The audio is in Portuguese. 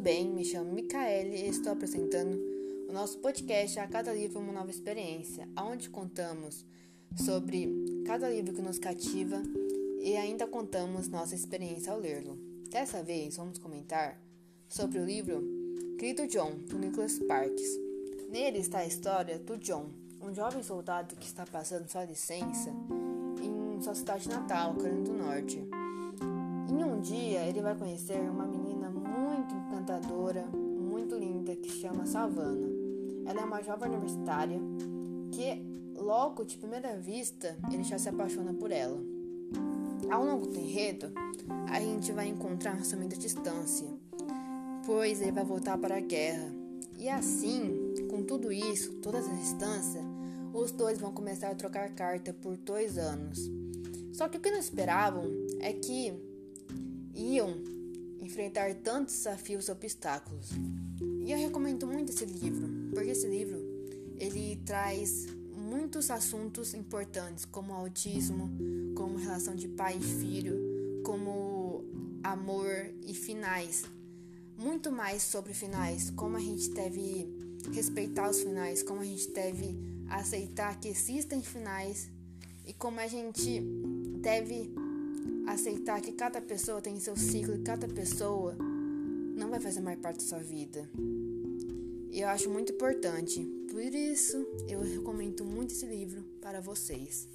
bem? Me chamo Micaele e estou apresentando o nosso podcast A Cada Livro Uma Nova Experiência, onde contamos sobre cada livro que nos cativa e ainda contamos nossa experiência ao lê-lo. Dessa vez vamos comentar sobre o livro Querido John, do Nicholas Sparks. Nele está a história do John, um jovem soldado que está passando sua licença em sua cidade natal, Carolina do Norte. Vai conhecer uma menina muito encantadora, muito linda, que chama Savannah. Ela é uma jovem universitária que, logo de primeira vista, ele já se apaixona por ela. Ao longo do enredo, a gente vai encontrar ciúme da distância, pois ele vai voltar para a guerra. E assim, com tudo isso, toda essa distância, os dois vão começar a trocar carta por dois anos. Só que o que não esperavam é que iam enfrentar tantos desafios e obstáculos. E eu recomendo muito esse livro, porque esse livro ele traz muitos assuntos importantes, como autismo, como relação de pai e filho, como amor e finais. Muito mais sobre finais, como a gente deve respeitar os finais, como a gente deve aceitar que existem finais e como a gente deve aceitar que cada pessoa tem seu ciclo e cada pessoa não vai fazer mais parte da sua vida. Eu acho muito importante. Por isso, eu recomendo muito esse livro para vocês.